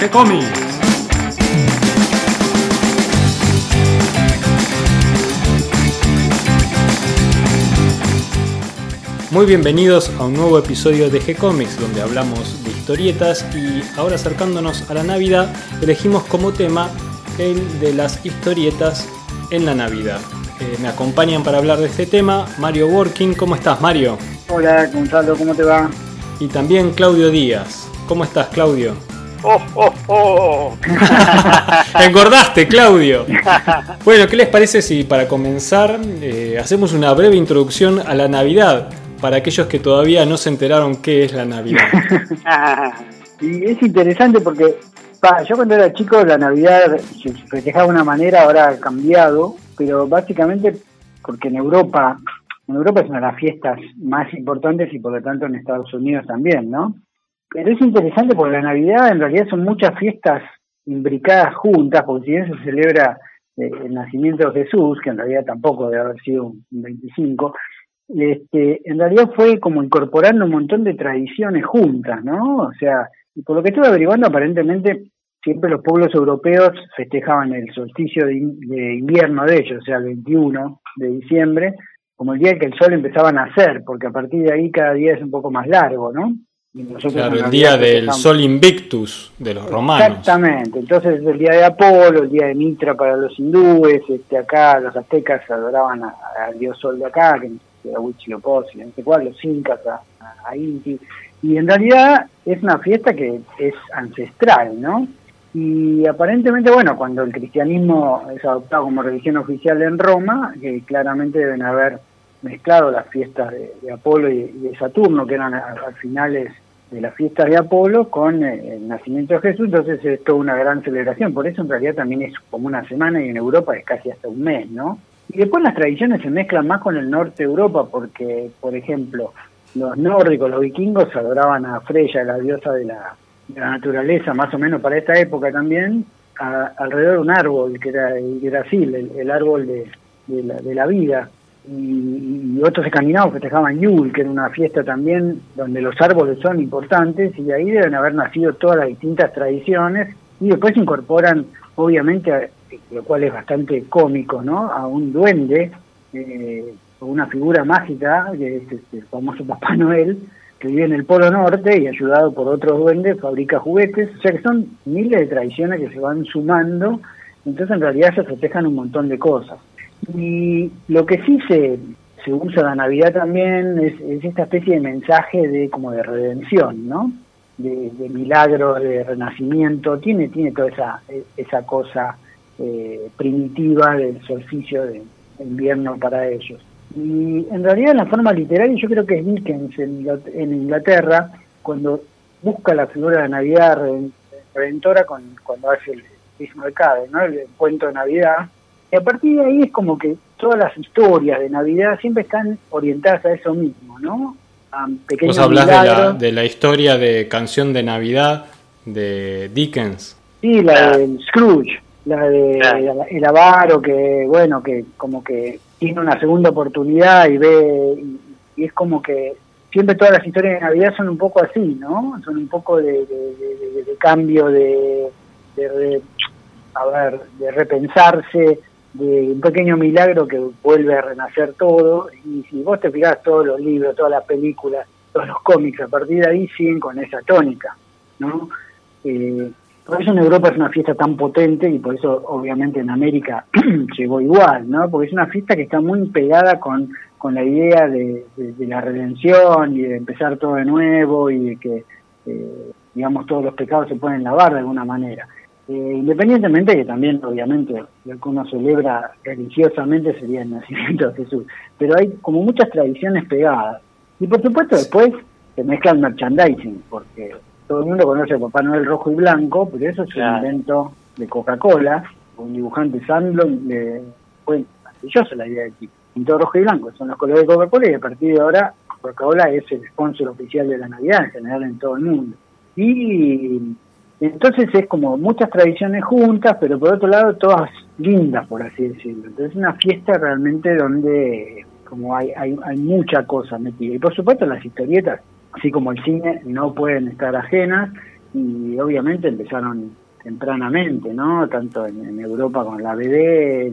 G-Comics. Muy bienvenidos a un nuevo episodio de G-Comics donde hablamos de historietas y ahora acercándonos a la Navidad elegimos como tema el de las historietas en la Navidad. Eh, me acompañan para hablar de este tema Mario Working. ¿Cómo estás Mario? Hola Gonzalo, ¿cómo te va? Y también Claudio Díaz. ¿Cómo estás Claudio? ¡Oh, oh, oh! Engordaste, Claudio. Bueno, ¿qué les parece si para comenzar eh, hacemos una breve introducción a la Navidad? para aquellos que todavía no se enteraron qué es la Navidad. y es interesante porque yo cuando era chico la Navidad se festejaba de una manera, ahora ha cambiado, pero básicamente porque en Europa, en Europa es una de las fiestas más importantes y por lo tanto en Estados Unidos también, ¿no? Pero es interesante porque la Navidad en realidad son muchas fiestas imbricadas juntas, porque si bien se celebra eh, el nacimiento de Jesús, que en realidad tampoco debe haber sido un 25, este, en realidad fue como incorporando un montón de tradiciones juntas, ¿no? O sea, y por lo que estuve averiguando, aparentemente siempre los pueblos europeos festejaban el solsticio de, invierno de ellos, o sea, el 21 de diciembre, como el día en que el sol empezaba a nacer, porque a partir de ahí cada día es un poco más largo, ¿no? Claro, el día del sol invictus de los romanos. Exactamente, entonces el día de Apolo, el día de Mitra para los hindúes, este acá los aztecas adoraban al dios sol de acá, que a Huitzilopochtli, no sé cuál, los incas a, a, Inti. Y en realidad es una fiesta que es ancestral, ¿no? Y aparentemente, bueno, cuando el cristianismo es adoptado como religión oficial en Roma, que claramente deben haber mezclado las fiestas de, Apolo y, de Saturno, que eran a, finales de las fiestas de Apolo, con eh, el nacimiento de Jesús, entonces es toda una gran celebración. Por eso en realidad también es como una semana y en Europa es casi hasta un mes, ¿no? Y después las tradiciones se mezclan más con el norte de Europa, porque, por ejemplo, los nórdicos, los vikingos adoraban a Freya, la diosa de la, naturaleza, más o menos para esta época también, alrededor de un árbol, que era el Brasil, el, árbol de, la, vida. Y, otros escandinavos festejaban Yule, que era una fiesta también donde los árboles son importantes, y ahí deben haber nacido todas las distintas tradiciones, y después incorporan, obviamente, lo cual es bastante cómico, ¿no? A un duende, eh, una figura mágica, que es este, el famoso Papá Noel, que vive en el Polo Norte y ayudado por otros duendes fabrica juguetes. O sea que son miles de tradiciones que se van sumando, entonces en realidad se festejan un montón de cosas. Y lo que sí se, se usa la Navidad también es, esta especie de mensaje de como de redención, ¿no? De, de milagro, de renacimiento, tiene, tiene toda esa, esa cosa eh, primitiva del solsticio de invierno para ellos. Y en realidad en la forma literaria yo creo que es Dickens en, Inglaterra, cuando busca la figura de Navidad redentora con, cuando hace el de ¿no? el cuento de Navidad. Y a partir de ahí es como que todas las historias de Navidad siempre están orientadas a eso mismo, ¿no? A Vos hablas de la, de la historia de Canción de Navidad de Dickens. Sí, la del Scrooge la de el avaro que bueno que como que tiene una segunda oportunidad y ve y, es como que siempre todas las historias de Navidad son un poco así no son un poco de, cambio de, a ver de repensarse de un pequeño milagro que vuelve a renacer todo y si vos te fijas todos los libros todas las películas todos los cómics a partir de ahí siguen con esa tónica no eh, por eso en Europa es una fiesta tan potente y por eso obviamente en América llegó igual, ¿no? Porque es una fiesta que está muy pegada con, con la idea de, la redención y de empezar todo de nuevo y de que, eh, digamos, todos los pecados se pueden lavar de alguna manera. Eh, independientemente que también, obviamente, lo que uno celebra religiosamente sería el nacimiento de Jesús, pero hay como muchas tradiciones pegadas. Y por supuesto después se mezcla el merchandising, porque todo el mundo conoce a Papá Noel rojo y blanco, pero eso es un invento de Coca-Cola, un dibujante Sandlon, de, fue maravillosa la idea de tipo. Pintó rojo y blanco, son los colores de Coca-Cola y a partir de ahora Coca-Cola es el sponsor oficial de la Navidad en general en todo el mundo. Y entonces es como muchas tradiciones juntas, pero por otro lado todas lindas, por así decirlo. Entonces es una fiesta realmente donde como hay, hay, hay mucha cosa metida. Y por supuesto las historietas así como el cine, no pueden estar ajenas. y obviamente empezaron tempranamente, ¿no? Tanto en, Europa con la BD,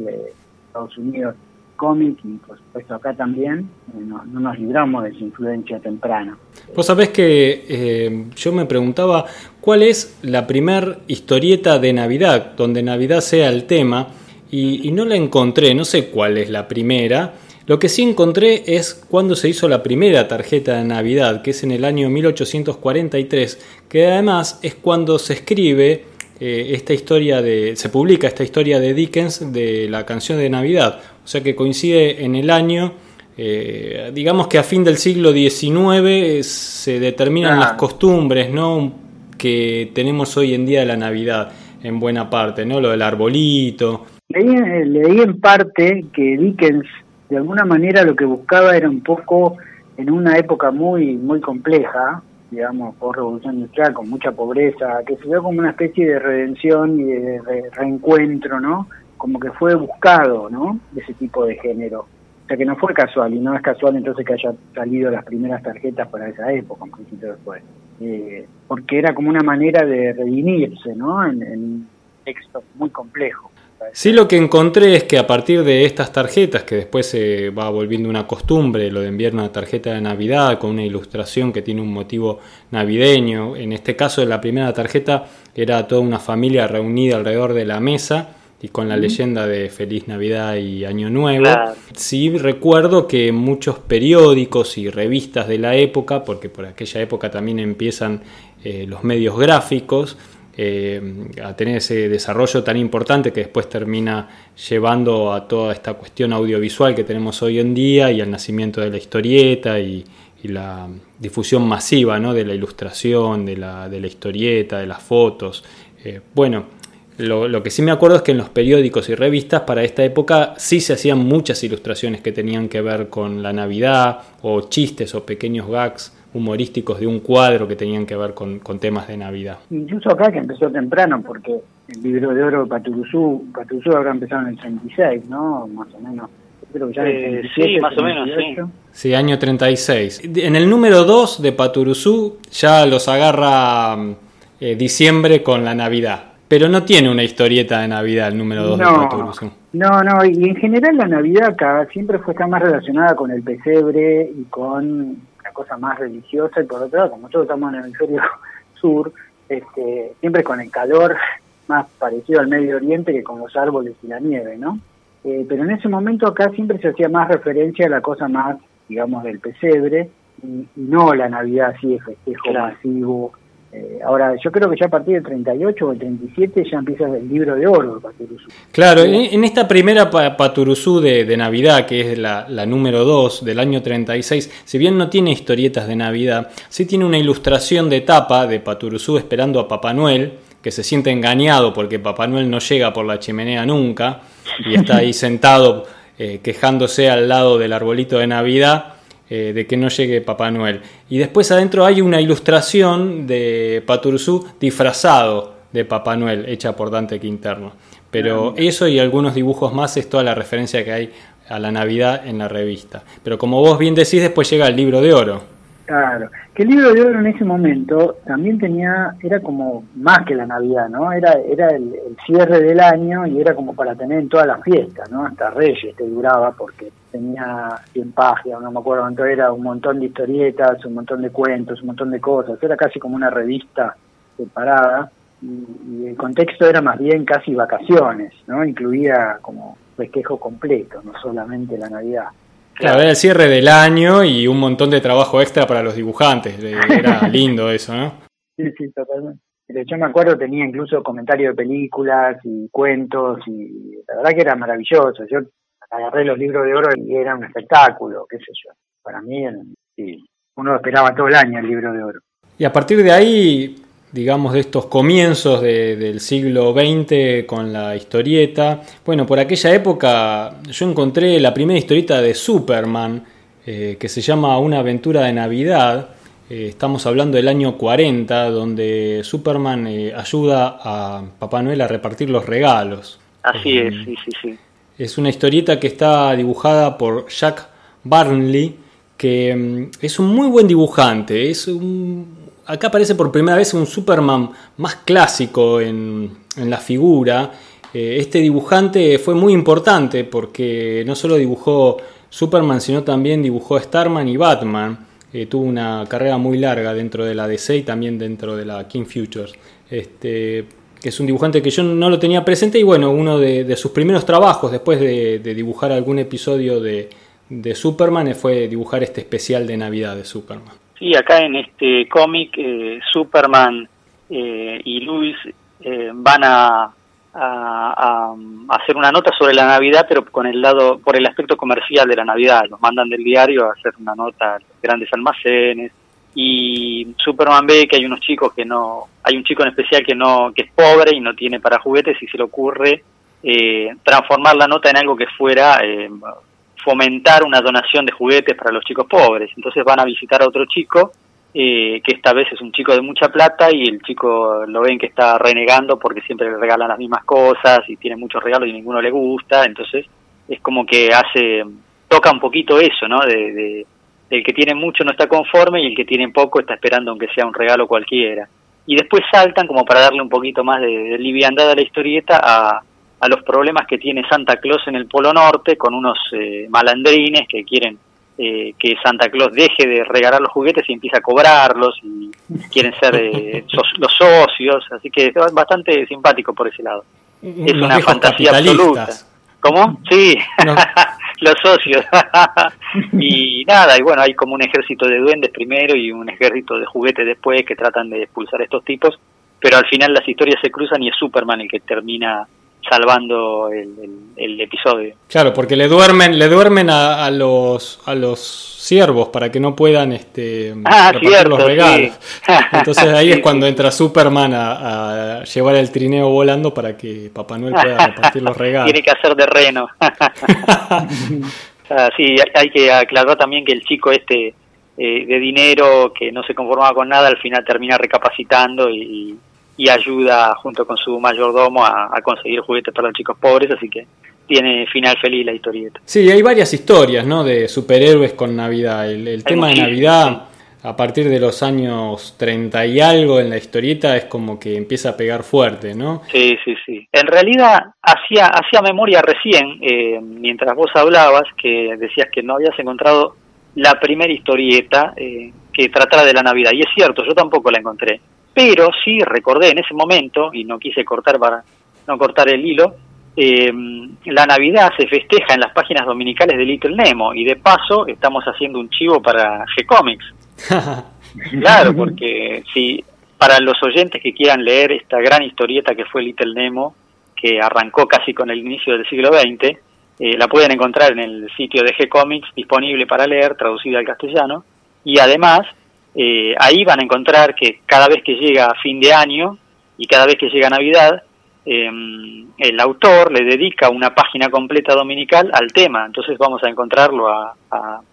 Estados Unidos cómic y por supuesto acá también eh, no, nos libramos de su influencia temprana. Vos sabés que eh, yo me preguntaba cuál es la primer historieta de Navidad, donde Navidad sea el tema, y, no la encontré, no sé cuál es la primera. Lo que sí encontré es cuando se hizo la primera tarjeta de Navidad, que es en el año 1843, que además es cuando se escribe eh, esta historia de. se publica esta historia de Dickens de la canción de Navidad. O sea que coincide en el año. Eh, digamos que a fin del siglo XIX se determinan las costumbres ¿no? que tenemos hoy en día de la Navidad, en buena parte, ¿no? Lo del arbolito. Leí, eh, leí en parte que Dickens, de alguna manera, lo que buscaba era un poco en una época muy, muy compleja, digamos, por revolución industrial, con mucha pobreza, que se vio como una especie de redención y de, reencuentro, ¿no? Como que fue buscado, ¿no? Ese tipo de género. O sea que no fue casual, y no es casual entonces que haya salido las primeras tarjetas para esa época, un poquito después. Eh, porque era como una manera de redimirse, ¿no? En, en un texto muy complejo. Sí, lo que encontré es que a partir de estas tarjetas, que después se va volviendo una costumbre, lo de enviar una tarjeta de Navidad con una ilustración que tiene un motivo navideño, en este caso la primera tarjeta era toda una familia reunida alrededor de la mesa y con la leyenda de Feliz Navidad y Año Nuevo. Sí recuerdo que muchos periódicos y revistas de la época, porque por aquella época también empiezan eh, los medios gráficos, eh, a tener ese desarrollo tan importante que después termina llevando a toda esta cuestión audiovisual que tenemos hoy en día y al nacimiento de la historieta y, la difusión masiva ¿no? de la ilustración, de la, de la historieta, de las fotos. Eh, bueno, lo, lo, que sí me acuerdo es que en los periódicos y revistas para esta época sí se hacían muchas ilustraciones que tenían que ver con la Navidad o chistes o pequeños gags humorísticos de un cuadro que tenían que ver con, temas de Navidad. Incluso acá que empezó temprano, porque el libro de oro de Paturuzú, Paturuzú habrá empezado en el 36, ¿no? Más o menos. Creo que ya eh, sí, más o menos, sí. Sí, año 36. En el número 2 de Paturuzú ya los agarra eh, diciembre con la Navidad. Pero no tiene una historieta de Navidad el número 2 de Paturuzú. No, no, y en general la Navidad acá siempre fue estar más relacionada con el pesebre y con cosa más religiosa y por otro lado, como nosotros estamos en el hemisferio sur, este, siempre con el calor más parecido al Medio Oriente que con los árboles y la nieve, ¿no? Eh, pero en ese momento acá siempre se hacía más referencia a la cosa más, digamos, del pesebre y, no la Navidad así de festejo masivo eh, ahora, yo creo que ya a partir del 38 o el 37 ya empieza el libro de oro de Paturuzú. Claro, en, esta primera Paturuzú de, Navidad, que es la, número 2 del año 36, si bien no tiene historietas de Navidad, sí tiene una ilustración de tapa de Paturuzú esperando a Papá Noel, que se siente engañado porque Papá Noel no llega por la chimenea nunca y está ahí sentado eh, quejándose al lado del arbolito de Navidad eh, de que no llegue Papá Noel. Y después adentro hay una ilustración de Paturuzú disfrazado de Papá Noel, hecha por Dante Quinterno. Pero ah, eso y algunos dibujos más es toda la referencia que hay a la Navidad en la revista. Pero como vos bien decís, después llega el libro de oro. Claro, que el libro de oro en ese momento también tenía, era como más que la Navidad, ¿no? Era, era el, cierre del año y era como para tener en todas las fiestas, ¿no? Hasta Reyes te duraba porque tenía 100 páginas, no me acuerdo cuánto era, un montón de historietas, un montón de cuentos, un montón de cosas, era casi como una revista separada y, y el contexto era más bien casi vacaciones, ¿no? Incluía como festejo completo, no solamente la Navidad. Claro, era el cierre del año y un montón de trabajo extra para los dibujantes. Era lindo eso, ¿no? Sí, sí, totalmente. Yo me acuerdo tenía incluso comentarios de películas y cuentos y la verdad que era maravilloso. Yo agarré los libros de oro y era un espectáculo, qué sé yo. Para mí, sí, uno esperaba todo el año el libro de oro. Y a partir de ahí digamos, de estos comienzos del siglo XX con la historieta. Bueno, por aquella época yo encontré la primera historieta de Superman, eh, que se llama Una aventura de Navidad. Eh, estamos hablando del año 40, donde Superman eh, ayuda a Papá Noel a repartir los regalos. Así es, sí, sí, sí. Es una historieta que está dibujada por Jack Barnley, que mm, es un muy buen dibujante, es un acá aparece por primera vez un Superman más clásico en, la figura. Eh, este dibujante fue muy importante porque no solo dibujó Superman, sino también dibujó Starman y Batman. Eh, tuvo una carrera muy larga dentro de la DC y también dentro de la King Futures. Este, es un dibujante que yo no lo tenía presente y bueno, uno de, sus primeros trabajos después de, dibujar algún episodio de, Superman fue dibujar este especial de Navidad de Superman. Sí, acá en este cómic eh, Superman eh, y Luis van a a, hacer una nota sobre la Navidad, pero con el lado, por el aspecto comercial de la Navidad. Los mandan del diario a hacer una nota a grandes almacenes. Y Superman ve que hay unos chicos que no, hay un chico en especial que no, que es pobre y no tiene para juguetes y se le ocurre eh, transformar la nota en algo que fuera eh, fomentar una donación de juguetes para los chicos pobres. Entonces van a visitar a otro chico eh, que esta vez es un chico de mucha plata y el chico lo ven que está renegando porque siempre le regalan las mismas cosas y tiene muchos regalos y ninguno le gusta, entonces es como que hace, toca un poquito eso, ¿no? De, el que tiene mucho no está conforme y el que tiene poco está esperando aunque sea un regalo cualquiera. Y después saltan como para darle un poquito más de, liviandad a la historieta a, a los problemas que tiene Santa Claus en el Polo Norte con unos eh, malandrines que quieren eh, que Santa Claus deje de regalar los juguetes y empiece a cobrarlos y quieren ser eh, los socios, así que es bastante simpático por ese lado. Es una fantasía absoluta. ¿Cómo? Sí, los socios. y nada, y bueno, hay como un ejército de duendes primero y un ejército de juguetes después que tratan de expulsar a estos tipos, pero al final las historias se cruzan y es Superman el que termina salvando el, episodio. Claro, porque le duermen, le duermen a, los a los siervos para que no puedan este ah, los regalos. Entonces ahí es cuando entra Superman a, llevar el trineo volando para que Papá Noel pueda repartir los regalos. Tiene que hacer de reno. Ah, sí, hay que aclarar también que el chico este eh, de dinero que no se conformaba con nada al final termina recapacitando y y ayuda junto con su mayordomo a, conseguir juguetes para los chicos pobres, así que tiene final feliz la historieta. Sí, hay varias historias, ¿no? De superhéroes con Navidad. El, tema de Navidad, a partir de los años 30 y algo en la historieta, es como que empieza a pegar fuerte, ¿no? Sí, sí, sí. En realidad, hacía, hacía memoria recién, eh, mientras vos hablabas, que decías que no habías encontrado la primera historieta eh, que tratara de la Navidad. Y es cierto, yo tampoco la encontré pero sí recordé en ese momento, y no quise cortar para no cortar el hilo, eh, la Navidad se festeja en las páginas dominicales de Little Nemo y de paso estamos haciendo un chivo para G-Comics. claro, porque si para los oyentes que quieran leer esta gran historieta que fue Little Nemo, que arrancó casi con el inicio del siglo XX, eh, la pueden encontrar en el sitio de G-Comics disponible para leer, traducida al castellano, y además eh, ahí van a encontrar que cada vez que llega fin de año y cada vez que llega Navidad, em, el autor le dedica una página completa dominical al tema. Entonces vamos a encontrarlo a,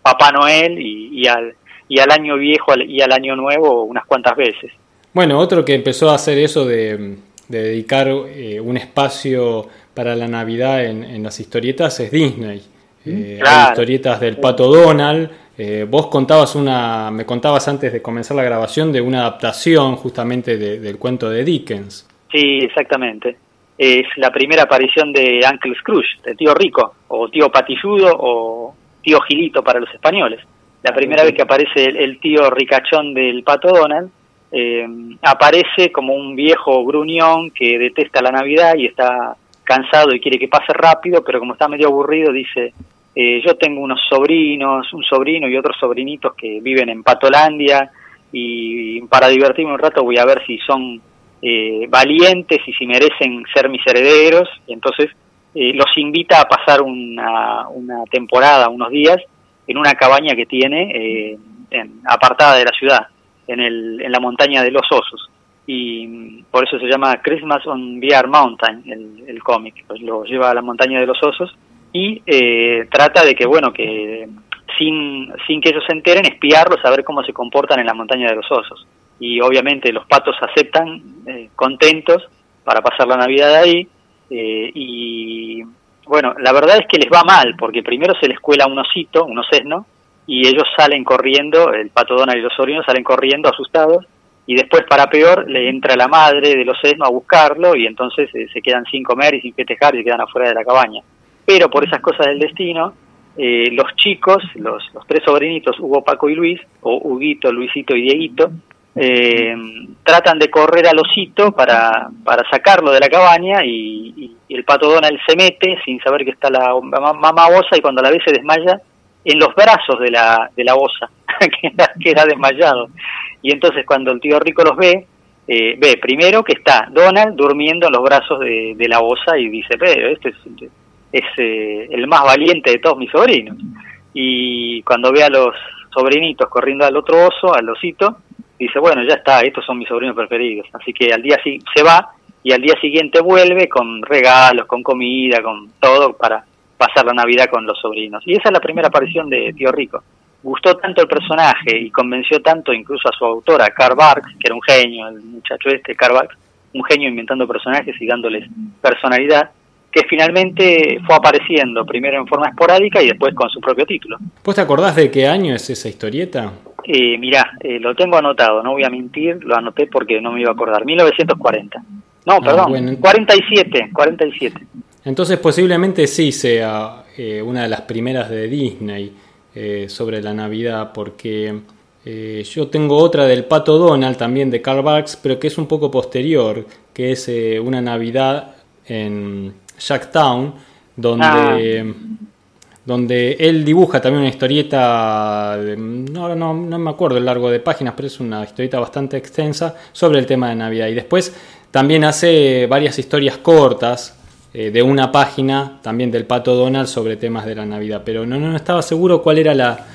Papá Noel y, al, y al año viejo y al año nuevo unas cuantas veces. Bueno, otro que empezó a hacer eso de, dedicar eh, un espacio para la Navidad en, las historietas es Disney. Eh, historietas del Pato Donald, eh, vos contabas una, me contabas antes de comenzar la grabación de una adaptación justamente del cuento de Dickens. Sí, exactamente. Es la primera aparición de Uncle Scrooge, de tío rico, o tío patilludo, o tío gilito para los españoles. La primera vez que aparece el, tío ricachón del pato Donald, eh, aparece como un viejo gruñón que detesta la Navidad y está cansado y quiere que pase rápido, pero como está medio aburrido dice, eh, yo tengo unos sobrinos, un sobrino y otros sobrinitos que viven en Patolandia y para divertirme un rato voy a ver si son eh, valientes y si merecen ser mis herederos. Y entonces eh, los invita a pasar una, una temporada, unos días, en una cabaña que tiene en, apartada de la ciudad, en, el, en la montaña de los osos. Y por eso se llama Christmas on Bear Mountain, el, el cómic. Pues lo lleva a la montaña de los osos y eh, trata de que, bueno, que sin, sin que ellos se enteren, espiarlos, saber cómo se comportan en la montaña de los osos. Y obviamente los patos aceptan eh, contentos para pasar la Navidad ahí. Eh, y bueno, la verdad es que les va mal, porque primero se les cuela un osito, un osesno, y ellos salen corriendo, el pato Donald y los sobrinos salen corriendo asustados, y después para peor le entra la madre de los sesnos a buscarlo y entonces eh, se quedan sin comer y sin festejar y se quedan afuera de la cabaña. Pero por esas cosas del destino, eh, los chicos, los, los tres sobrinitos, Hugo, Paco y Luis, o Huguito, Luisito y Dieguito, eh, tratan de correr al osito para, para sacarlo de la cabaña y, el pato Donald se mete sin saber que está la mamá osa y cuando la ve se desmaya en los brazos de la, de la osa, que, era, que era desmayado. Y entonces cuando el tío Rico los ve, eh, ve primero que está Donald durmiendo en los brazos de, la osa y dice, pero este es, es eh, el más valiente de todos mis sobrinos. Y cuando ve a los sobrinitos corriendo al otro oso, al osito, dice, bueno, ya está, estos son mis sobrinos preferidos. Así que al día sí se va y al día siguiente vuelve con regalos, con comida, con todo para pasar la Navidad con los sobrinos. Y esa es la primera aparición de Tío Rico. Gustó tanto el personaje y convenció tanto incluso a su autora, Karl Barks, que era un genio, el muchacho este, Karl Barks, un genio inventando personajes y dándoles personalidad, que finalmente fue apareciendo primero en forma esporádica y después con su propio título. ¿Vos te acordás de qué año es esa historieta? Eh, mirá, eh, lo tengo anotado, no voy a mentir, lo anoté porque no me iba a acordar. 1940. No, ah, perdón, 47, 47. Entonces posiblemente sí sea eh, una de las primeras de Disney eh, sobre la Navidad, porque yo tengo otra del Pato Donald, también de Karl Barks, pero que es un poco posterior, que es una Navidad en Jacktown, donde... Ah donde él dibuja también una historieta, no, no, no, me acuerdo el largo de páginas, pero es una historieta bastante extensa sobre el tema de Navidad. Y después también hace varias historias cortas eh, de una página, también del Pato Donald, sobre temas de la Navidad. Pero no, no estaba seguro cuál era la,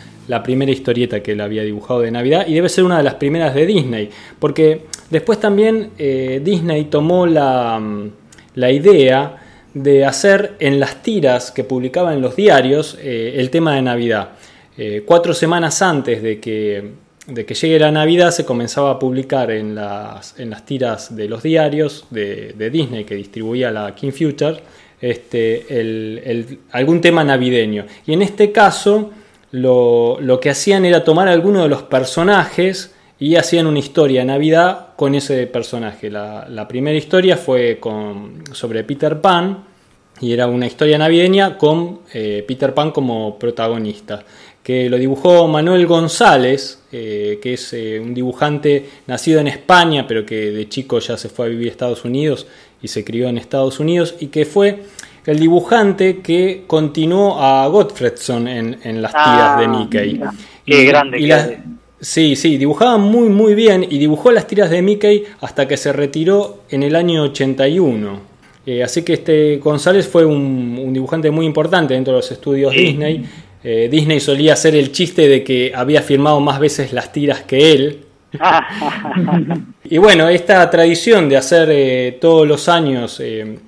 primera historieta que él había dibujado de Navidad y debe ser una de las primeras de Disney, porque después también eh, Disney tomó la, la idea de hacer en las tiras que publicaba en los diarios eh, el tema de Navidad. Eh, cuatro semanas antes de que, de que, llegue la Navidad se comenzaba a publicar en las, en las tiras de los diarios de, Disney que distribuía la King Future este, algún tema navideño. Y en este caso lo, lo que hacían era tomar alguno de los personajes y hacían una historia de Navidad con ese personaje. La, primera historia fue con, sobre Peter Pan y era una historia navideña con eh, Peter Pan como protagonista, que lo dibujó Manuel González, eh, que es eh, un dibujante nacido en España, pero que de chico ya se fue a vivir a Estados Unidos y se crió en Estados Unidos, y que fue el dibujante que continuó a Gottfredson en, las tiras de ah, Mickey. Qué grande. Sí, sí, dibujaba muy muy bien y dibujó las tiras de Mickey hasta que se retiró en el año 81. Eh, así que este González fue un, dibujante muy importante dentro de los estudios Disney. Eh, Disney solía hacer el chiste de que había firmado más veces las tiras que él. y bueno, esta tradición de hacer eh, todos los años en,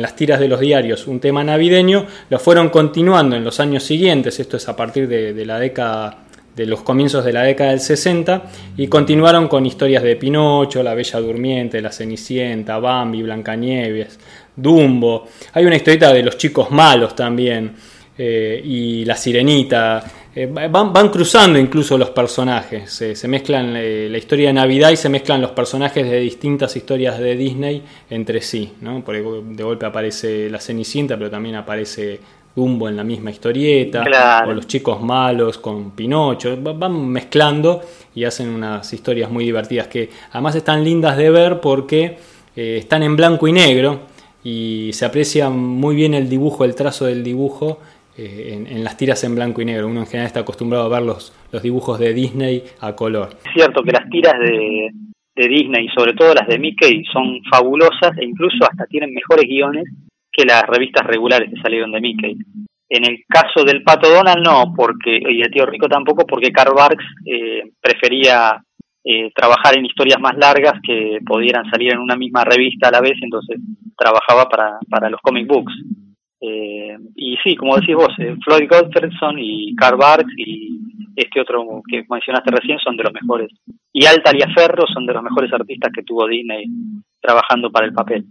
las tiras de los diarios un tema navideño, lo fueron continuando en los años siguientes, esto es a partir de la década de los comienzos de la década del 60 y continuaron con historias de Pinocho, La Bella Durmiente, La Cenicienta, Bambi, Blancanieves, Dumbo. Hay una historieta de los chicos malos también eh, y La Sirenita. Eh, van, cruzando incluso los personajes, se mezclan eh, la historia de Navidad y se mezclan los personajes de distintas historias de Disney entre sí. ¿no? Por de golpe aparece La Cenicienta, pero también aparece Dumbo en la misma historieta, o los chicos malos con Pinocho, van mezclando y hacen unas historias muy divertidas que además están lindas de ver porque eh, están en blanco y negro y se aprecia muy bien el dibujo, el trazo del dibujo eh, en, las tiras en blanco y negro. Uno en general está acostumbrado a ver los, los dibujos de Disney a color. Es cierto que las tiras de, de Disney, sobre todo las de Mickey, son fabulosas e incluso hasta tienen mejores guiones que las revistas regulares que salieron de Mickey. En el caso del Pato Donald no, porque y el Tío Rico tampoco, porque Karl Barks eh, prefería eh, trabajar en historias más largas que pudieran salir en una misma revista a la vez, entonces trabajaba para, para los comic books. Eh, y sí, como decís vos, Floyd Gottfredson y Karl Barks y este otro que mencionaste recién son de los mejores. Y Alta Ferro son de los mejores artistas que tuvo Disney trabajando para el papel.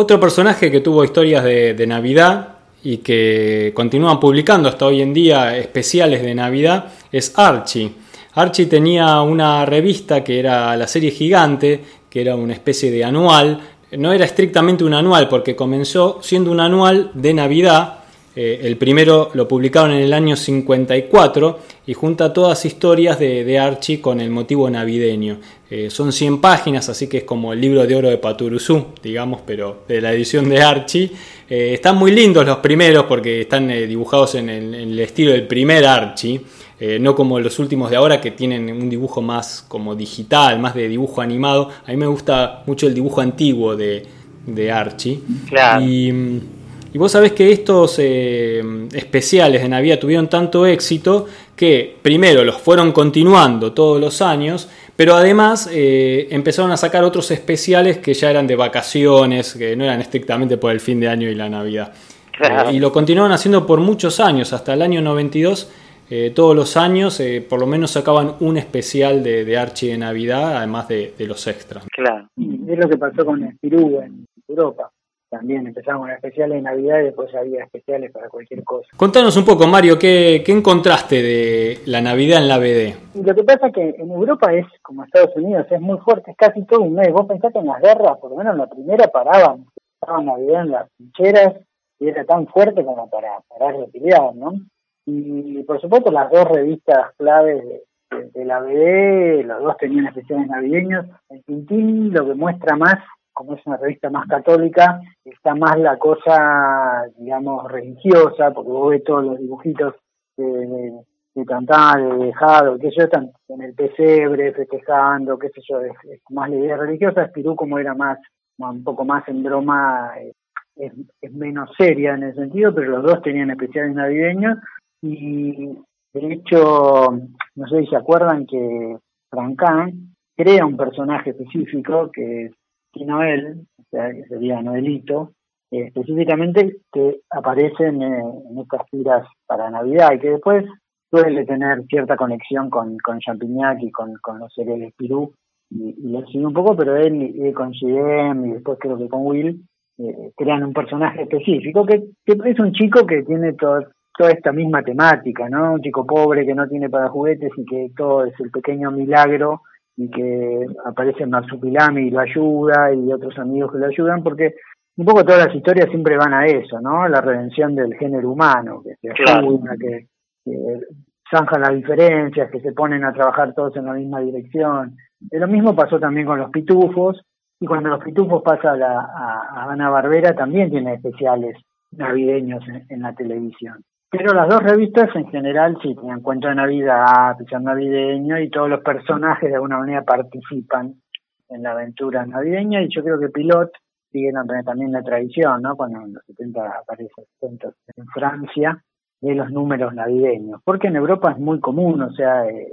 Otro personaje que tuvo historias de, Navidad y que continúan publicando hasta hoy en día especiales de Navidad es Archie. Archie tenía una revista que era la serie gigante, que era una especie de anual. No era estrictamente un anual porque comenzó siendo un anual de Navidad. Eh, el primero lo publicaron en el año 54 y junta todas historias de, Archie con el motivo navideño. Eh, son 100 páginas, así que es como el libro de oro de Paturuzú, digamos, pero de la edición de Archie. Eh, están muy lindos los primeros porque están dibujados en el, estilo del primer Archie. no como los últimos de ahora que tienen un dibujo más como digital, más de dibujo animado. A mí me gusta mucho el dibujo antiguo de, de Archie. Claro. Y, y vos sabés que estos eh, especiales de Navidad tuvieron tanto éxito que primero los fueron continuando todos los años, pero además eh, empezaron a sacar otros especiales que ya eran de vacaciones, que no eran estrictamente por el fin de año y la Navidad. Eh, y lo continuaron haciendo por muchos años, hasta el año 92. todos los años por lo menos sacaban un especial de, de Archie de Navidad, además de, los extras. Claro, es lo que pasó con Spirou en Europa también empezamos con especiales de Navidad y después había especiales para cualquier cosa. Contanos un poco, Mario, ¿qué, qué encontraste de la Navidad en la BD? lo que pasa es que en Europa es, como Estados Unidos, es muy fuerte, es casi todo un mes. Vos pensás que en las guerras, por lo menos en la primera, paraban, paraban Navidad en las trincheras y era tan fuerte como para parar de pelear, ¿no? Y por supuesto las dos revistas claves de, la BD, los dos tenían especiales navideños. El Tintín lo que muestra más como es una revista más católica, más la cosa, digamos, religiosa, porque vos ves todos los dibujitos de, de, de de Dejado, que yo están en el pesebre festejando, qué sé yo, es, más la idea religiosa, Espirú como era más, un poco más en broma, eh, es, es, menos seria en ese sentido, pero los dos tenían especiales navideños. Y de hecho, no sé si se acuerdan que Francán crea un personaje específico que es Noel, o sea, que sería Noelito, específicamente que aparecen eh, en estas tiras para Navidad y que después suele tener cierta conexión con, con Champignac y con, con los cereales Pirú y, y lo sigue un poco, pero él y, con GM y después creo que con Will eh, crean un personaje específico que, que es un chico que tiene todo, toda esta misma temática, ¿no? Un chico pobre que no tiene para juguetes y que todo es el pequeño milagro y que aparece Marsupilami y lo ayuda y otros amigos que lo ayudan porque un poco todas las historias siempre van a eso, ¿no? La redención del género humano, que se ayuda, que, zanjan las diferencias, que se ponen a trabajar todos en la misma dirección. Y lo mismo pasó también con los pitufos, y cuando los pitufos pasan a, a, Ana Barbera también tiene especiales navideños en la televisión. Pero las dos revistas en general sí tenían cuento de Navidad, especial navideño y todos los personajes de alguna manera participan en la aventura navideña y yo creo que Pilot sigue también la tradición, ¿no? Cuando en los 70 aparecen cuentos en Francia de los números navideños, porque en Europa es muy común, o sea, eh,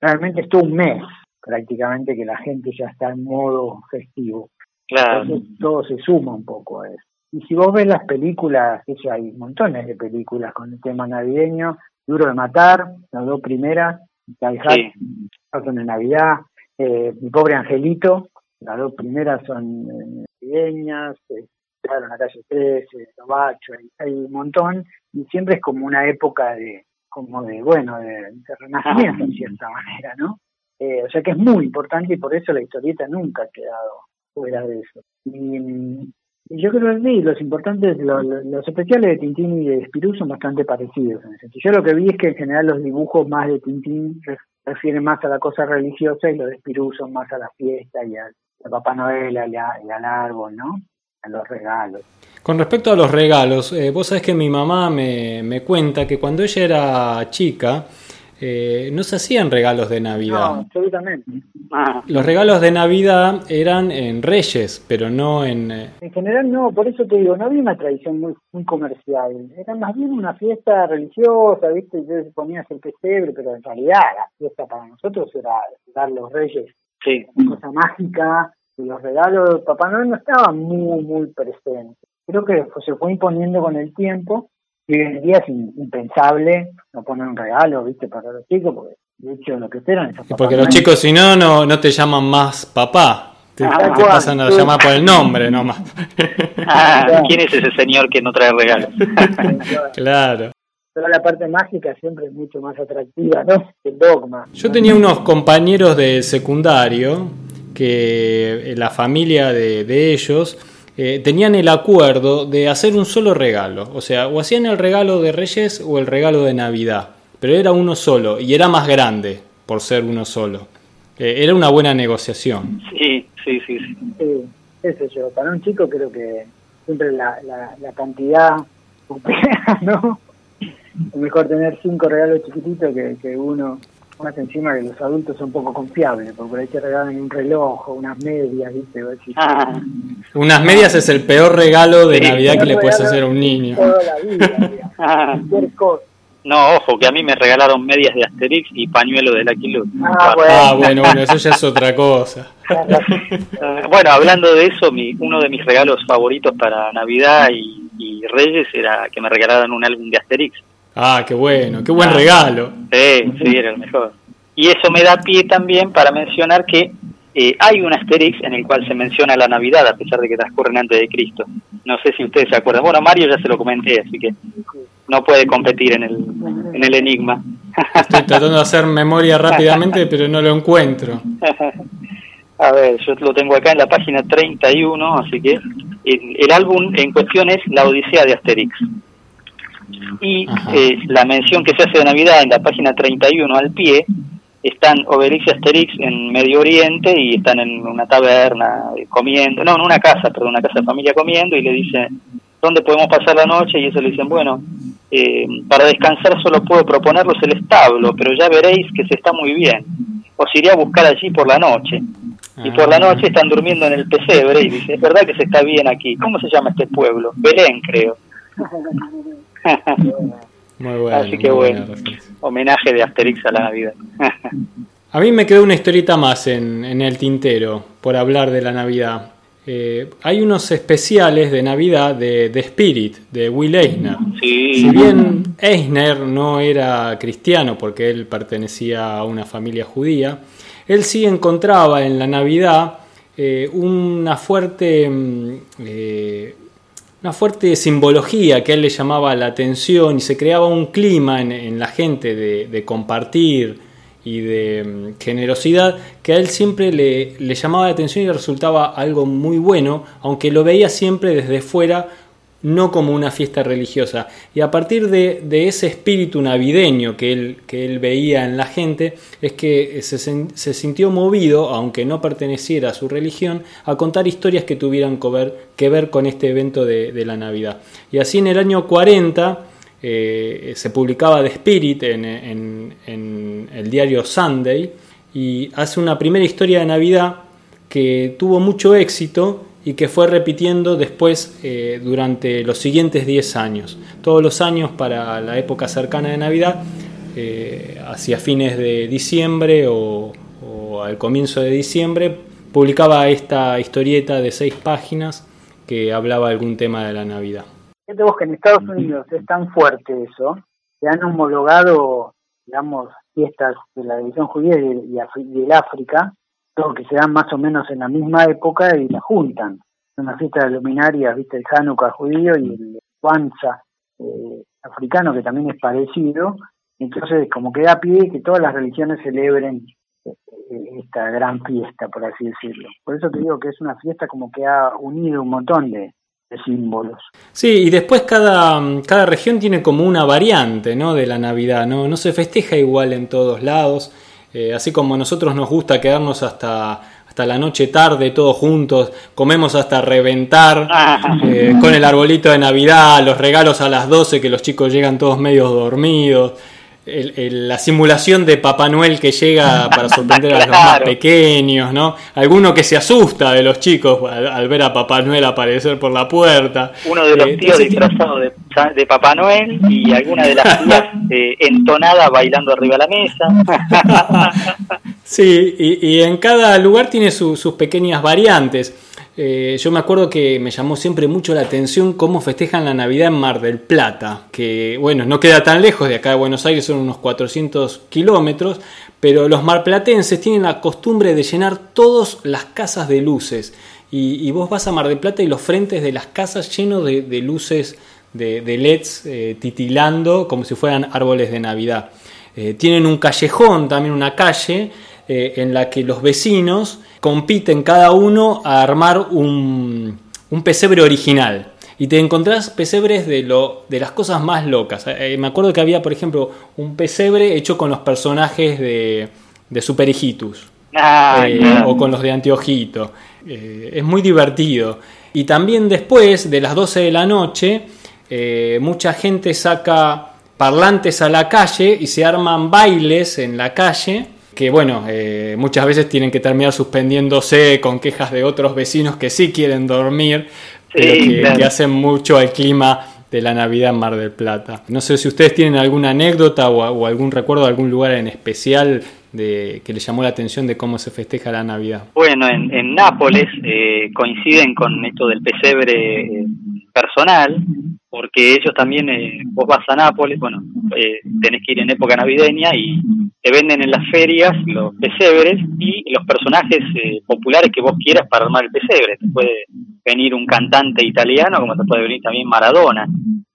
realmente es todo un mes prácticamente que la gente ya está en modo festivo. Claro. Entonces todo se suma un poco a eso. Y si vos ves las películas, que hay montones de películas con el tema navideño, Duro de Matar, las dos primeras, Die son de Navidad, eh, Mi Pobre Angelito, las dos primeras son eh, navideñas, eh, en la calle 13, Bacho, hay, hay, un montón, y siempre es como una época de, como de, bueno, de, renacimiento en cierta manera, ¿no? Eh, o sea que es muy importante y por eso la historieta nunca ha quedado fuera de eso. Y, yo creo que sí, los importantes, los, especiales de Tintín y de Spirou son bastante parecidos en ese. Yo lo que vi es que en general los dibujos más de Tintín refieren más a la cosa religiosa y los de Spirou son más a la fiesta y a, Papá Noel y, al árbol, ¿no? A los regalos. Con respecto a los regalos, eh, vos sabés que mi mamá me, me cuenta que cuando ella era chica, eh, no se hacían regalos de Navidad. No, absolutamente. Ah. Los regalos de Navidad eran en Reyes, pero no en... Eh, en general no, por eso te digo, no había una tradición muy, muy comercial. Era más bien una fiesta religiosa, ¿viste? Entonces ponías el pesebre, pero en realidad la fiesta para nosotros era dar los Reyes. Sí. Una cosa mágica, y los regalos de Papá Noel no estaban muy, muy presentes. Creo que se fue imponiendo con el tiempo y hoy en día es impensable no poner un regalo, ¿viste? Para los chicos, porque de hecho lo que esperan es Porque los chicos, si no, no, no te llaman más papá. Te, ah, pasan a llamar por el nombre nomás. Ah, ¿Quién es ese señor que no trae regalos? claro. Toda la parte mágica siempre es mucho más atractiva, ¿no? Que el dogma. Yo tenía unos compañeros de secundario que eh, la familia de, de ellos eh, tenían el acuerdo de hacer un solo regalo. O sea, o hacían el regalo de Reyes o el regalo de Navidad. Pero era uno solo y era más grande por ser uno solo. Eh, era una buena negociación. Sí, sí, sí. sí. Sí, eso yo. Para un chico creo que siempre la, la, la cantidad supera, ¿no? Es mejor tener cinco regalos chiquititos que, que uno, más encima que los adultos son poco confiables, porque por ahí te regalan un reloj o unas medias, ¿viste? Ah, Unas medias es el peor regalo de Sí, Navidad que "Un le puedes hacer a un niño. Toda la vida, ah. Cualquier cosa. No, ojo, que a mí me regalaron medias de Asterix y pañuelo de Lucky Luke. Ah, bueno. Ah, bueno, bueno, eso ya es otra cosa. Bueno, hablando de eso, mi, uno de mis regalos favoritos para Navidad y, y Reyes era que me regalaran un álbum de Asterix. Ah, qué bueno, qué buen regalo. Sí, sí, era el mejor. Y eso me da pie también para mencionar que eh, hay un Asterix en el cual se menciona la Navidad, a pesar de que transcurren antes de Cristo. No sé si ustedes se acuerdan. Bueno, Mario ya se lo comenté, así que no puede competir en el, en el enigma. Estoy tratando de hacer memoria rápidamente, pero no lo encuentro. A ver, yo lo tengo acá en la página 31, así que el, el álbum en cuestión es La Odisea de Asterix. Y eh, la mención que se hace de Navidad en la página 31 al pie, están Obelix y Asterix en Medio Oriente y están en una taberna eh, comiendo, no, en una casa, perdón, una casa de familia comiendo y le dicen, ¿dónde podemos pasar la noche? Y ellos le dicen, bueno, eh, para descansar solo puedo proponerlos el establo, pero ya veréis que se está muy bien. Os iré a buscar allí por la noche. Y por la noche están durmiendo en el pesebre y dice, es verdad que se está bien aquí. ¿Cómo se llama este pueblo? Belén, creo. Muy bueno. Así que bueno. Homenaje de Asterix a la Navidad. A mí me quedó una historieta más en, en el tintero por hablar de la Navidad. Eh, hay unos especiales de Navidad de The Spirit, de Will Eisner. sí, Si bien Eisner no era cristiano porque él pertenecía a una familia judía, él sí encontraba en la Navidad eh, una fuerte mm, eh, una fuerte simbología que a él le llamaba la atención y se creaba un clima en, en la gente de, de compartir y de mm, generosidad que a él siempre le, le llamaba la atención y le resultaba algo muy bueno, aunque lo veía siempre desde fuera, no como una fiesta religiosa. Y a partir de, ese espíritu navideño que él, que él veía en la gente, es que se, sen- se sintió movido, aunque no perteneciera a su religión, a contar historias que tuvieran que ver, que ver con este evento de, de la Navidad. Y así en el año 40 eh, se publicaba The Spirit en, en- en el diario Sunday y hace una primera historia de Navidad que tuvo mucho éxito y que fue repitiendo después eh, durante los siguientes 10 años. Todos los años para la época cercana de Navidad, eh, hacia fines de diciembre o, o al comienzo de diciembre, publicaba esta historieta de seis páginas que hablaba algún tema de la Navidad. Fíjate vos que en Estados Unidos es tan fuerte eso, que han homologado, digamos, fiestas de la división judía y, y y del África, todo que se dan más o menos en la misma época y la juntan. Son las fiestas de luminarias, viste, el Hanukkah judío y el Kwanzaa eh, africano, que también es parecido. Entonces, como que da pie que todas las religiones celebren eh, eh, esta gran fiesta, por así decirlo. Por eso te digo que es una fiesta como que ha unido un montón de, de símbolos. Sí, y después cada, cada región tiene como una variante ¿no? de la Navidad, ¿no? no se festeja igual en todos lados, Eh, así como a nosotros nos gusta quedarnos hasta, hasta la noche tarde todos juntos, comemos hasta reventar eh, con el arbolito de Navidad, los regalos a las 12 que los chicos llegan todos medio dormidos. El- el- la simulación de Papá Noel que llega para sorprender a los más pequeños, ¿no? Alguno que se asusta de los chicos al, al ver a Papá Noel aparecer por la puerta. Uno de los Eh, tíos ese tipo- disfrazado de, de Papá Noel y alguna de las tías eh, entonada bailando arriba de la mesa. Sí, y, y en cada lugar tiene su- sus pequeñas variantes. Eh, yo me acuerdo que me llamó siempre mucho la atención cómo festejan la Navidad en Mar del Plata, que bueno, no queda tan lejos de acá de Buenos Aires, son unos 400 kilómetros, pero los marplatenses tienen la costumbre de llenar todas las casas de luces. Y, vos vas a Mar del Plata y los frentes de las casas llenos de, de luces de, LEDs eh, titilando como si fueran árboles de Navidad. Eh, tienen un callejón, también una calle, eh, en la que los vecinos compiten cada uno a armar un, pesebre original. Y te encontrás pesebres de, lo, de las cosas más locas. me acuerdo que había, por ejemplo, un pesebre hecho con los personajes de, de Super Hijitus. Ah, o con los de Antiojito. es muy divertido. Y también después de las 12 de la noche, eh, mucha gente saca parlantes a la calle y se arman bailes en la calle que bueno, eh, muchas veces tienen que terminar suspendiéndose con quejas de otros vecinos que sí quieren dormir, pero que, hacen mucho al clima de la Navidad en Mar del Plata. No sé si ustedes tienen alguna anécdota o, algún recuerdo de algún lugar en especial de, que les llamó la atención de cómo se festeja la Navidad. Bueno, en, Nápoles eh, coinciden con esto del pesebre personal, porque ellos también, eh, vos vas a Nápoles, bueno, eh, tenés que ir en época navideña y te venden en las ferias los pesebres y los personajes eh, populares que vos quieras para armar el pesebre. Te puede venir un cantante italiano, como te puede venir también Maradona.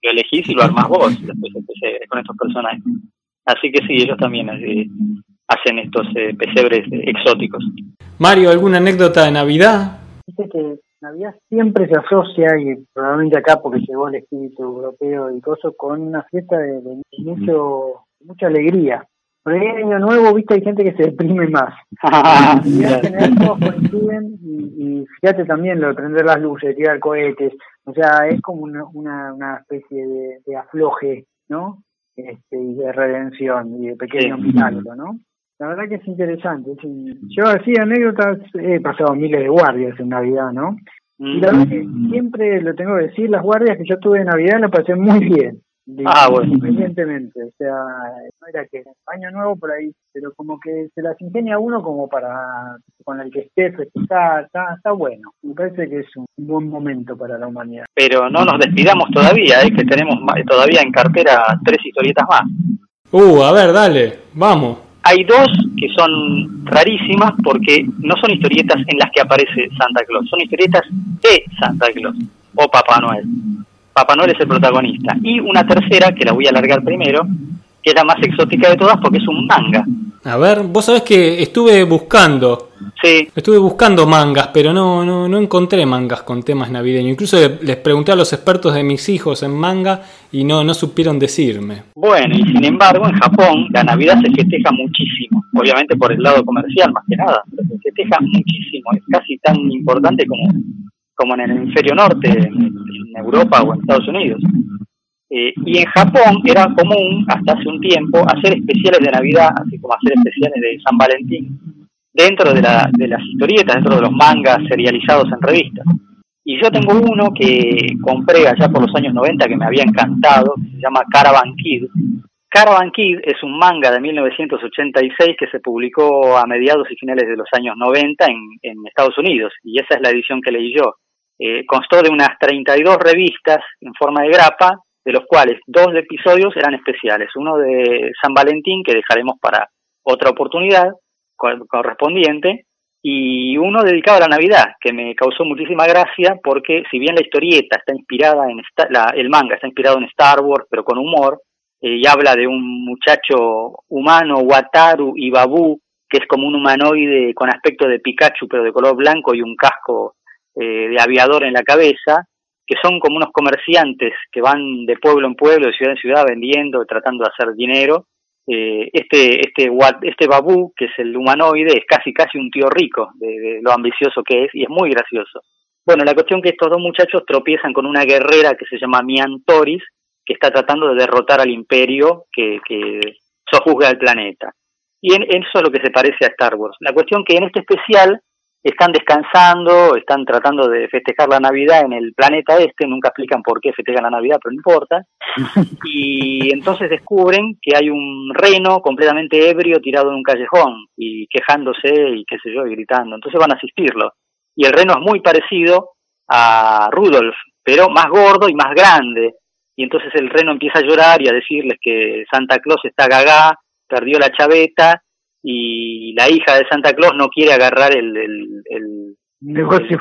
Lo elegís y lo armás vos después el pesebre con estos personajes. Así que sí, ellos también hacen estos pesebres exóticos. Mario, ¿alguna anécdota de Navidad? Navidad siempre se asocia, y probablemente acá porque llegó el espíritu europeo y cosas, con una fiesta de, mucho, mucha alegría. Por el año nuevo, viste, hay gente que se deprime más. y, y, fíjate también lo de prender las luces, tirar cohetes, o sea, es como una, una, especie de, afloje, ¿no? Este, y de redención y de pequeño milagro, ¿no? La verdad que es interesante. Yo así anécdotas, he pasado miles de guardias en Navidad, ¿no? Y la verdad que mm. siempre lo tengo que decir, las guardias que yo tuve en Navidad las pasé muy bien. Ah, bueno. Independientemente, o sea, no era que año nuevo por ahí, pero como que se las ingenia uno como para, con el que esté festejar, está, está bueno. Me parece que es un buen momento para la humanidad. Pero no nos despidamos todavía, es que tenemos todavía en cartera tres historietas más. Uh, a ver, dale, vamos. Hay dos que son rarísimas porque no son historietas en las que aparece Santa Claus, son historietas de Santa Claus o Papá Noel. Papá Noel es el protagonista. Y una tercera, que la voy a alargar primero, que es la más exótica de todas porque es un manga. A ver, vos sabés que estuve buscando. Sí. Estuve buscando mangas, pero no, no, no encontré mangas con temas navideños. Incluso les pregunté a los expertos de mis hijos en manga y no, no supieron decirme. Bueno, y sin embargo, en Japón la Navidad se festeja muchísimo. Obviamente por el lado comercial, más que nada. se festeja muchísimo. Es casi tan importante como, como en el hemisferio norte, en Europa o en Estados Unidos. Eh, y en Japón era común, hasta hace un tiempo, hacer especiales de Navidad, así como hacer especiales de San Valentín, dentro de, la, de las historietas, dentro de los mangas serializados en revistas. Y yo tengo uno que compré allá por los años 90 que me había encantado, que se llama Caravan Kid. Caravan Kid es un manga de 1986 que se publicó a mediados y finales de los años 90 en, Estados Unidos, y esa es la edición que leí yo. Eh, constó de unas 32 revistas en forma de grapa, de los cuales dos episodios eran especiales. Uno de San Valentín, que dejaremos para otra oportunidad correspondiente, y uno dedicado a la Navidad, que me causó muchísima gracia porque si bien la historieta está inspirada en, el manga está inspirado en Star Wars, pero con humor, eh, y habla de un muchacho humano, Wataru y Babu, que es como un humanoide con aspecto de Pikachu, pero de color blanco y un casco eh, de aviador en la cabeza, que son como unos comerciantes que van de pueblo en pueblo, de ciudad en ciudad, vendiendo, tratando de hacer dinero. Eh, este, este, este babú, que es el humanoide, es casi casi un tío rico de, lo ambicioso que es y es muy gracioso. Bueno, la cuestión que estos dos muchachos tropiezan con una guerrera que se llama Mian Toris, que está tratando de derrotar al imperio que, que sojuzga el planeta. Y en, eso es lo que se parece a Star Wars. La cuestión que en este especial están descansando, están tratando de festejar la Navidad en el planeta este, nunca explican por qué festejan la Navidad, pero no importa. Y entonces descubren que hay un reno completamente ebrio tirado en un callejón y quejándose y qué sé yo, y gritando. Entonces van a asistirlo. Y el reno es muy parecido a Rudolf, pero más gordo y más grande. Y entonces el reno empieza a llorar y a decirles que Santa Claus está gagá, perdió la chaveta y la hija de Santa Claus no quiere agarrar el, el,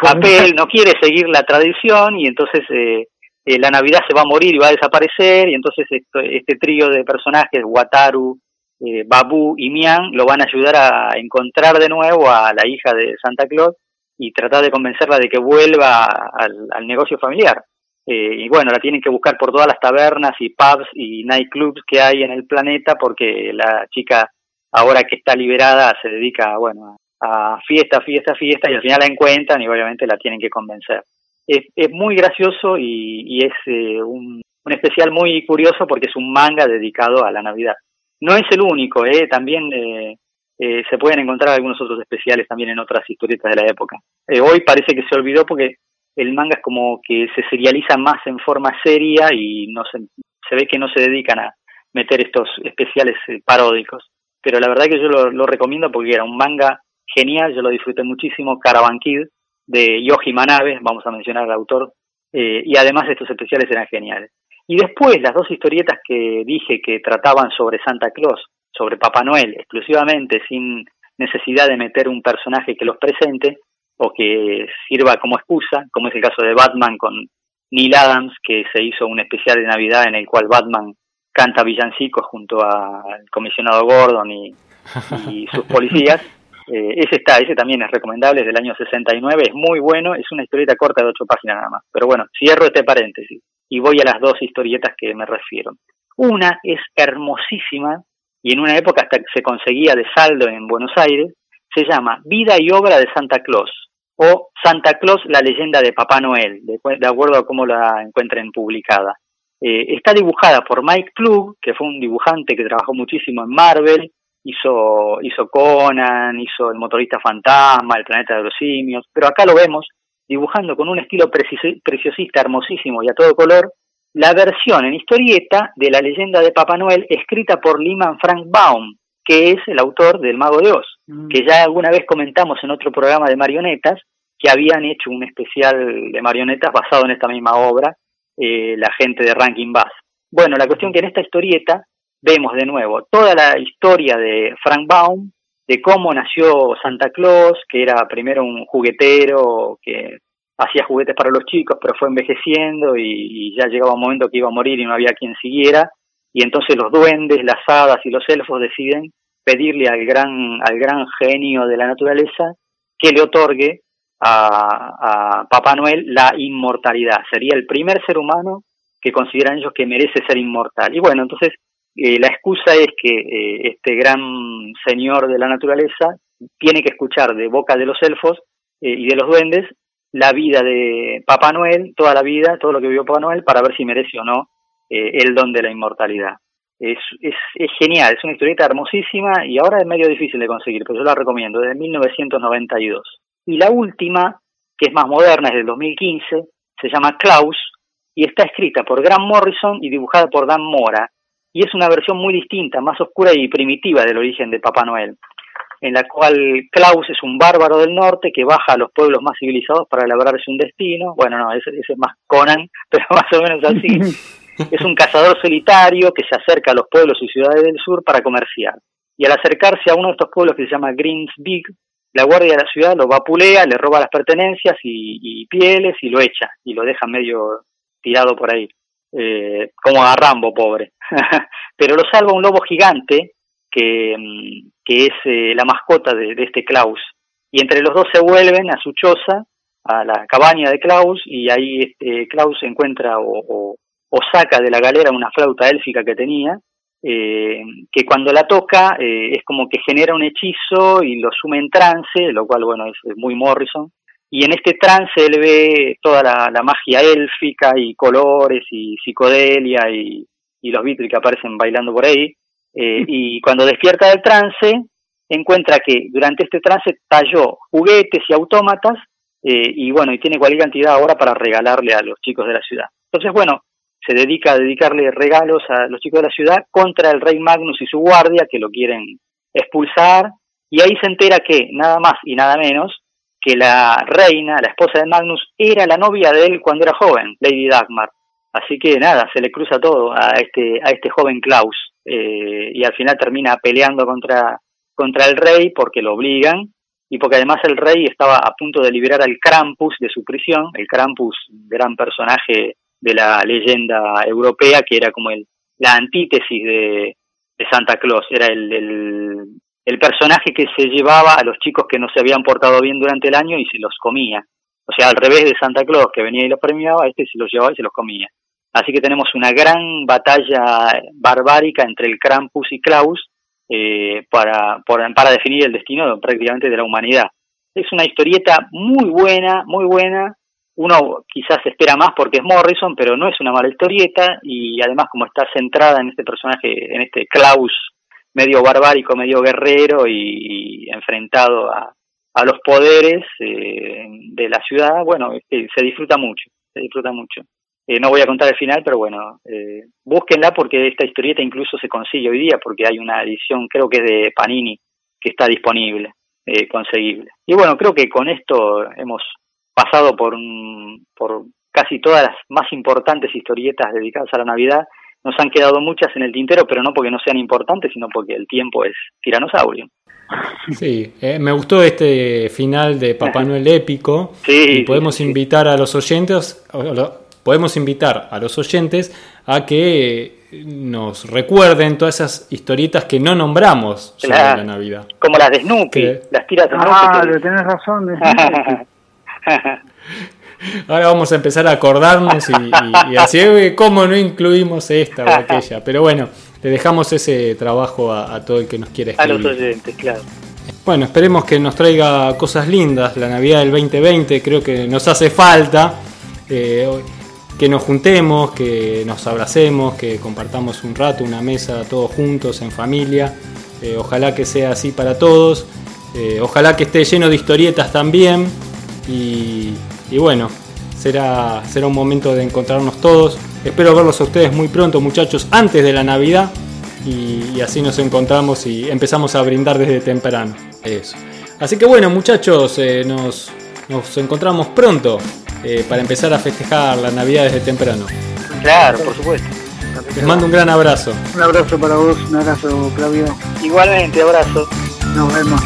papel, no quiere seguir la tradición y entonces eh, eh, la Navidad se va a morir y va a desaparecer, y entonces este trío de personajes, Wataru, eh, Babu y Mian, lo van a ayudar a encontrar de nuevo a la hija de Santa Claus y tratar de convencerla de que vuelva al, negocio familiar. Eh, y bueno, la tienen que buscar por todas las tabernas y pubs y nightclubs que hay en el planeta porque la chica, ahora que está liberada, se dedica, bueno, a fiesta, fiesta, fiesta y al final la encuentran y obviamente la tienen que convencer. Es, muy gracioso y, es eh, un, especial muy curioso porque es un manga dedicado a la Navidad. No es el único, ¿eh? también eh, eh, se pueden encontrar algunos otros especiales también en otras historietas de la época. Hoy parece que se olvidó porque el manga es como que se serializa más en forma seria y no se ve que no se dedican a meter estos especiales paródicos. Pero la verdad que yo lo, recomiendo porque era un manga genial, yo lo disfruté muchísimo, Caravan Kid, de Yoji Manabe, vamos a mencionar al autor, eh, y además estos especiales eran geniales. Y después las dos historietas que dije que trataban sobre Santa Claus, sobre Papá Noel, exclusivamente, sin necesidad de meter un personaje que los presente o que sirva como excusa, como es el caso de Batman con Neil Adams, que se hizo un especial de Navidad en el cual Batman canta villancicos junto al comisionado Gordon y sus policías. Eh, ese está, ese también es recomendable, es del año 69, es muy bueno, es una historieta corta de ocho páginas nada más. Pero bueno, cierro este paréntesis y voy a las dos historietas que me refiero. Una es hermosísima y en una época hasta se conseguía de saldo en Buenos Aires, se llama Vida y Obra de Santa Claus o Santa Claus, la leyenda de Papá Noel, de, acuerdo a cómo la encuentren publicada. Eh, está dibujada por Mike Klug, que fue un dibujante que trabajó muchísimo en Marvel, hizo, hizo Conan, hizo El motorista fantasma, El planeta de los simios, pero acá lo vemos dibujando con un estilo preciosista, hermosísimo y a todo color, la versión en historieta de la leyenda de Papá Noel escrita por Lyman Frank Baum, que es el autor del Mago de Oz, mm. que ya alguna vez comentamos en otro programa de marionetas, que habían hecho un especial de marionetas basado en esta misma obra, eh, la gente de Rankin Bass. Bueno, la cuestión que en esta historieta vemos de nuevo toda la historia de Frank Baum, de cómo nació Santa Claus, que era primero un juguetero que hacía juguetes para los chicos, pero fue envejeciendo y, ya llegaba un momento que iba a morir y no había quien siguiera, y entonces los duendes, las hadas y los elfos deciden pedirle al gran, al gran genio de la naturaleza que le otorgue a, a Papá Noel la inmortalidad. Sería el primer ser humano que consideran ellos que merece ser inmortal. Y bueno, entonces eh, la excusa es que eh, este gran señor de la naturaleza tiene que escuchar de boca de los elfos eh, y de los duendes la vida de Papá Noel, toda la vida, todo lo que vivió Papá Noel, para ver si merece o no el don de la inmortalidad. Es, es, es, genial, es una historieta hermosísima y ahora es medio difícil de conseguir, pero yo la recomiendo, desde 1992. Y la última, que es más moderna, es del 2015, se llama Klaus y está escrita por Grant Morrison y dibujada por Dan Mora y es una versión muy distinta, más oscura y primitiva del origen de Papá Noel, en la cual Klaus es un bárbaro del norte que baja a los pueblos más civilizados para elaborarse un destino. Bueno, no, ese, es más Conan, pero más o menos así. es un cazador solitario que se acerca a los pueblos y ciudades del sur para comerciar. Y al acercarse a uno de estos pueblos que se llama Greens Big, la guardia de la ciudad lo vapulea, le roba las pertenencias y, pieles y lo echa y lo deja medio tirado por ahí eh, como a Rambo, pobre. Pero lo salva un lobo gigante que, mm, que es eh, la mascota de, este Klaus. Y entre los dos se vuelven a su choza, a la cabaña de Klaus, y ahí este, Klaus encuentra o, saca de la galera una flauta élfica que tenía, eh, que cuando la toca eh, es como que genera un hechizo y lo sume en trance, lo cual, bueno, es muy Morrison y en este trance él ve toda la, magia élfica y colores y psicodelia y, los Beatles que aparecen bailando por ahí. Eh, y cuando despierta del trance, encuentra que durante este trance talló juguetes y autómatas eh, y bueno, y tiene cualquier cantidad ahora para regalarle a los chicos de la ciudad. Entonces, bueno, se dedica a dedicarle regalos a los chicos de la ciudad contra el rey Magnus y su guardia que lo quieren expulsar y ahí se entera que nada más y nada menos que la reina, la esposa de Magnus, era la novia de él cuando era joven, Lady Dagmar. Así que nada, se le cruza todo a este, a este joven Klaus eh, y al final termina peleando contra, contra el rey porque lo obligan y porque además el rey estaba a punto de liberar al Krampus de su prisión, el Krampus, gran personaje de la leyenda europea, que era como el, la antítesis de, de Santa Claus, era el, el, el, personaje que se llevaba a los chicos que no se habían portado bien durante el año y se los comía. O sea, al revés de Santa Claus, que venía y los premiaba, este se los llevaba y se los comía. Así que tenemos una gran batalla barbárica entre el Krampus y Klaus eh, para, para definir el destino prácticamente de la humanidad. Es una historieta muy buena, muy buena, uno quizás espera más porque es Morrison, pero no es una mala historieta y además como está centrada en este personaje, en este Klaus medio barbárico, medio guerrero y, enfrentado a, a, los poderes eh, de la ciudad, bueno, se disfruta mucho, se disfruta mucho. Eh, no voy a contar el final, pero bueno, eh, búsquenla porque esta historieta incluso se consigue hoy día porque hay una edición, creo que es de Panini, que está disponible, eh, conseguible. Y bueno, creo que con esto hemos pasado por, por casi todas las más importantes historietas dedicadas a la Navidad. Nos han quedado muchas en el tintero, pero no porque no sean importantes, sino porque el tiempo es tiranosaurio. Sí, eh, me gustó este final de Papá Noel épico. Sí, y podemos invitar a los oyentes, podemos invitar a los oyentes a que nos recuerden todas esas historietas que no nombramos sobre la Navidad. Como las de Snoopy, las tiras de Snoopy. Ah, tenés razón. De Ahora vamos a empezar a acordarnos y, así, ¿cómo no incluimos esta o aquella? Pero bueno, le dejamos ese trabajo a, todo el que nos quiera escribir. A los oyentes, claro. Bueno, esperemos que nos traiga cosas lindas. La Navidad del 2020 creo que nos hace falta. Eh, que nos juntemos, que nos abracemos, que compartamos un rato, una mesa todos juntos en familia. Eh, ojalá que sea así para todos. Eh, ojalá que esté lleno de historietas también. Y, bueno, será, será un momento de encontrarnos todos. Espero verlos a ustedes muy pronto, muchachos, antes de la Navidad. Y, así nos encontramos y empezamos a brindar desde temprano. Eso. Así que bueno, muchachos, eh, nos, nos encontramos pronto eh, para empezar a festejar la Navidad desde temprano. Claro, por supuesto. Les mando un gran abrazo. Un abrazo para vos, un abrazo, Claudio. Igualmente, abrazo. Nos vemos.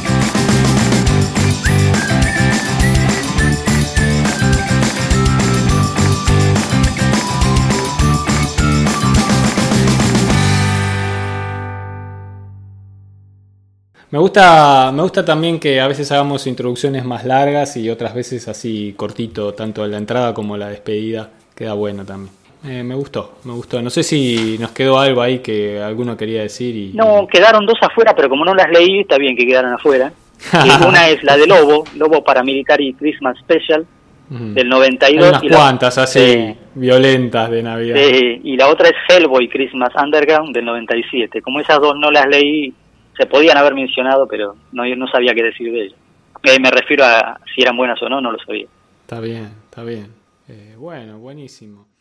Me gusta, me gusta también que a veces hagamos introducciones más largas y otras veces así cortito, tanto la entrada como la despedida. Queda bueno también. Eh, me gustó, me gustó. No sé si nos quedó algo ahí que alguno quería decir. Y, no, quedaron dos afuera, pero como no las leí, está bien que quedaran afuera. una es la de Lobo, Lobo Paramilitar y Christmas Special, del 92. Hay unas cuantas así violentas de Navidad. y la otra es Hellboy Christmas Underground del 97. Como esas dos no las leí, se podían haber mencionado, pero no, no sabía qué decir de ellas. Eh, me refiero a si eran buenas o no, no lo sabía. Está bien, está bien. Eh, bueno, buenísimo.